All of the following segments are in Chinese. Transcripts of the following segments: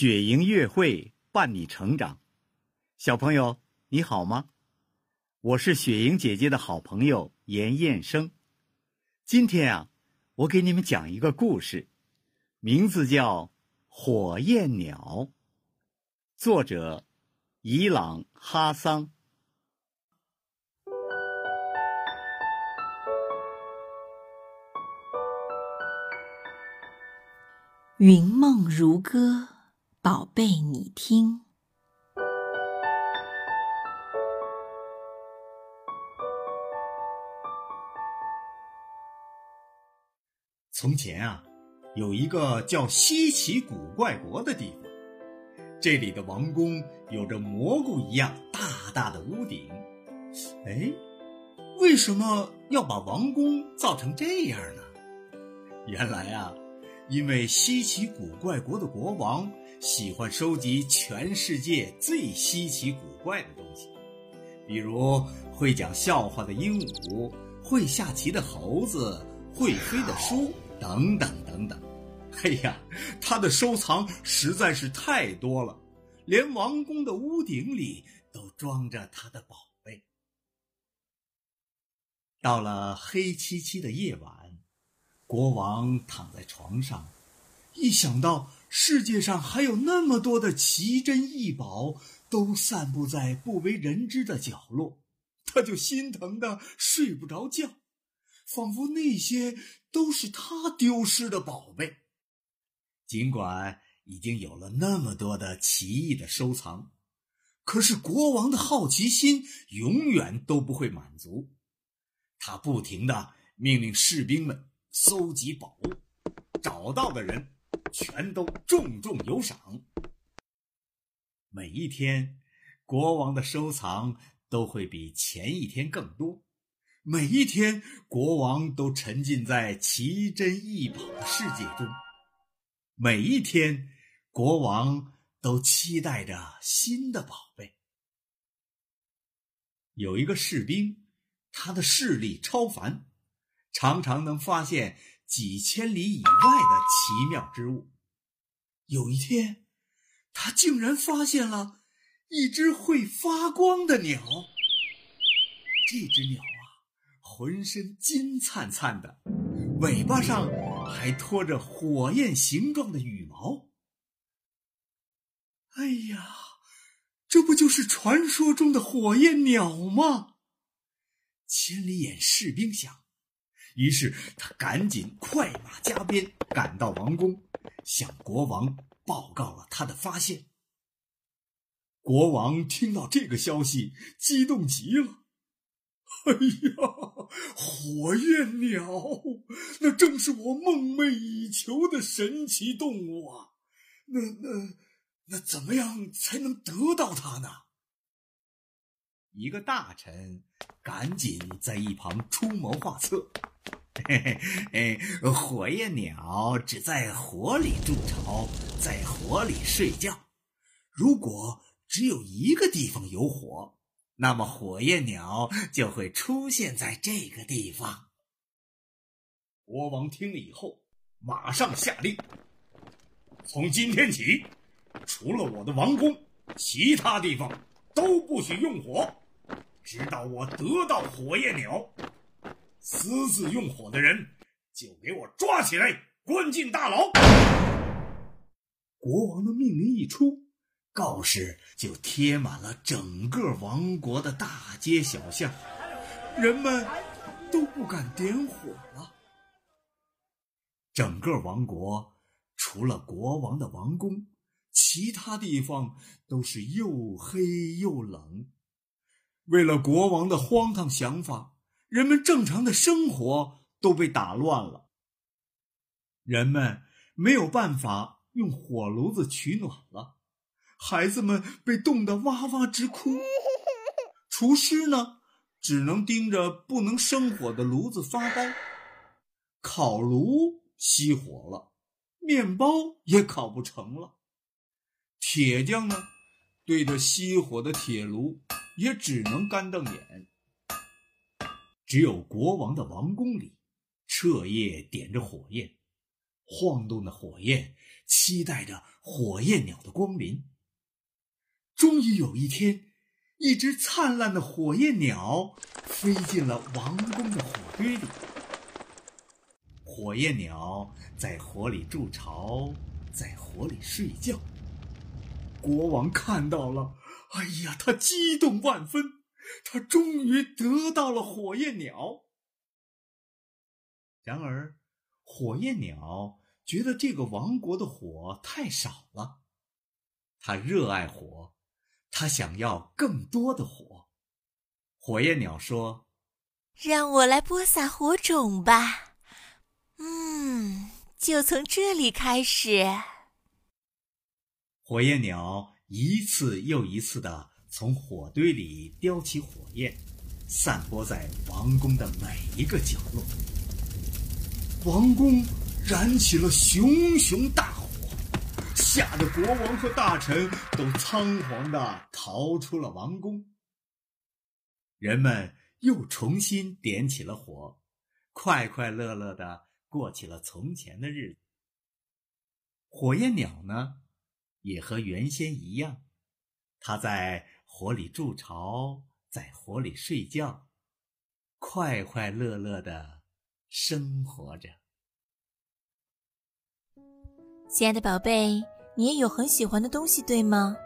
雪莹月会伴你成长，小朋友你好吗？我是雪莹姐姐的好朋友严彦生。今天啊，我给你们讲一个故事，名字叫《火焰鸟》，作者伊朗哈桑。云梦如歌。宝贝，你听。从前啊，有一个叫稀奇古怪国的地方，这里的王宫有着蘑菇一样大大的屋顶。哎，为什么要把王宫造成这样呢？原来啊，因为稀奇古怪国的国王。喜欢收集全世界最稀奇古怪的东西，比如会讲笑话的鹦鹉、会下棋的猴子、会飞的书等等等等。哎呀，他的收藏实在是太多了，连王宫的屋顶里都装着他的宝贝。到了黑漆漆的夜晚，国王躺在床上，一想到。世界上还有那么多的奇珍异宝，都散布在不为人知的角落，他就心疼的睡不着觉，仿佛那些都是他丢失的宝贝。尽管已经有了那么多的奇异的收藏，可是国王的好奇心永远都不会满足，他不停的命令士兵们搜集宝物，找到的人。全都重重有赏。每一天，国王的收藏都会比前一天更多。每一天，国王都沉浸在奇珍异宝的世界中。每一天，国王都期待着新的宝贝。有一个士兵，他的视力超凡，常常能发现。几千里以外的奇妙之物。有一天，他竟然发现了一只会发光的鸟。这只鸟啊，浑身金灿灿的，尾巴上还拖着火焰形状的羽毛。哎呀，这不就是传说中的火焰鸟吗？千里眼士兵想。于是他赶紧快马加鞭赶到王宫，向国王报告了他的发现。国王听到这个消息，激动极了。哎呀，火焰鸟，那正是我梦寐以求的神奇动物啊！那那那，怎么样才能得到它呢？一个大臣赶紧在一旁出谋划策。嘿嘿，火焰鸟只在火里筑巢，在火里睡觉。如果只有一个地方有火，那么火焰鸟就会出现在这个地方。国王听了以后，马上下令：从今天起，除了我的王宫，其他地方都不许用火，直到我得到火焰鸟。私自用火的人，就给我抓起来，关进大牢。国王的命令一出，告示就贴满了整个王国的大街小巷，人们都不敢点火了。整个王国除了国王的王宫，其他地方都是又黑又冷。为了国王的荒唐想法。人们正常的生活都被打乱了。人们没有办法用火炉子取暖了，孩子们被冻得哇哇直哭。厨师呢，只能盯着不能生火的炉子发呆。烤炉熄火了，面包也烤不成了。铁匠呢，对着熄火的铁炉也只能干瞪眼。只有国王的王宫里，彻夜点着火焰，晃动的火焰期待着火焰鸟的光临。终于有一天，一只灿烂的火焰鸟飞进了王宫的火堆里。火焰鸟在火里筑巢，在火里睡觉。国王看到了，哎呀，他激动万分，他终于得到了火焰鸟。然而，火焰鸟觉得这个王国的火太少了，他热爱火，他想要更多的火。火焰鸟说：“让我来播撒火种吧，嗯，就从这里开始。”火焰鸟一次又一次地从火堆里叼起火焰，散播在王宫的每一个角落。王宫燃起了熊熊大火，吓得国王和大臣都仓皇的逃出了王宫。人们又重新点起了火，快快乐乐的过起了从前的日子。火焰鸟呢？也和原先一样，它在火里筑巢，在火里睡觉，快快乐乐的生活着。亲爱的宝贝，你也有很喜欢的东西，对吗？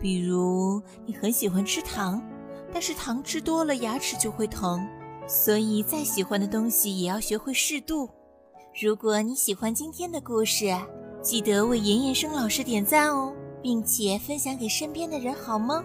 比如你很喜欢吃糖，但是糖吃多了牙齿就会疼，所以再喜欢的东西也要学会适度。如果你喜欢今天的故事，记得为严严生老师点赞哦，并且分享给身边的人，好吗？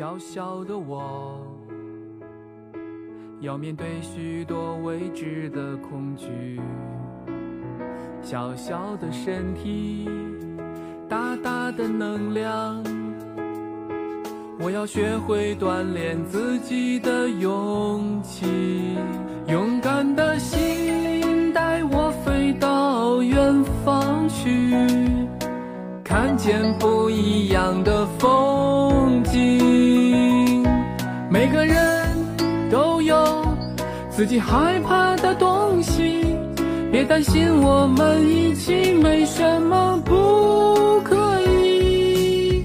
小小的我，要面对许多未知的恐惧。小小的身体，大大的能量，我要学会锻炼自己的勇气。勇敢的心带我飞到远方去。看见不一样的风景。每个人都有自己害怕的东西，别担心，我们一起，没什么不可以。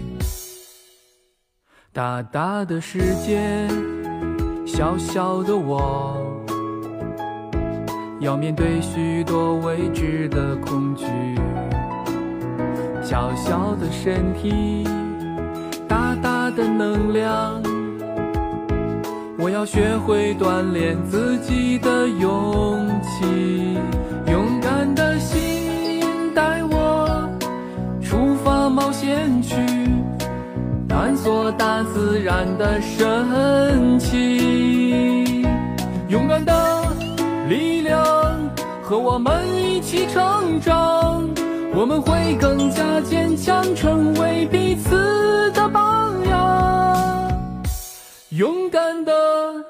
大大的世界，小小的我，要面对许多未知的恐惧。小小的身体，大大的能量，我要学会锻炼自己的勇气。勇敢的心带我出发冒险去，探索大自然的神奇。勇敢的力量和我们一起成长。我们会更加坚强，成为彼此的榜样，勇敢的。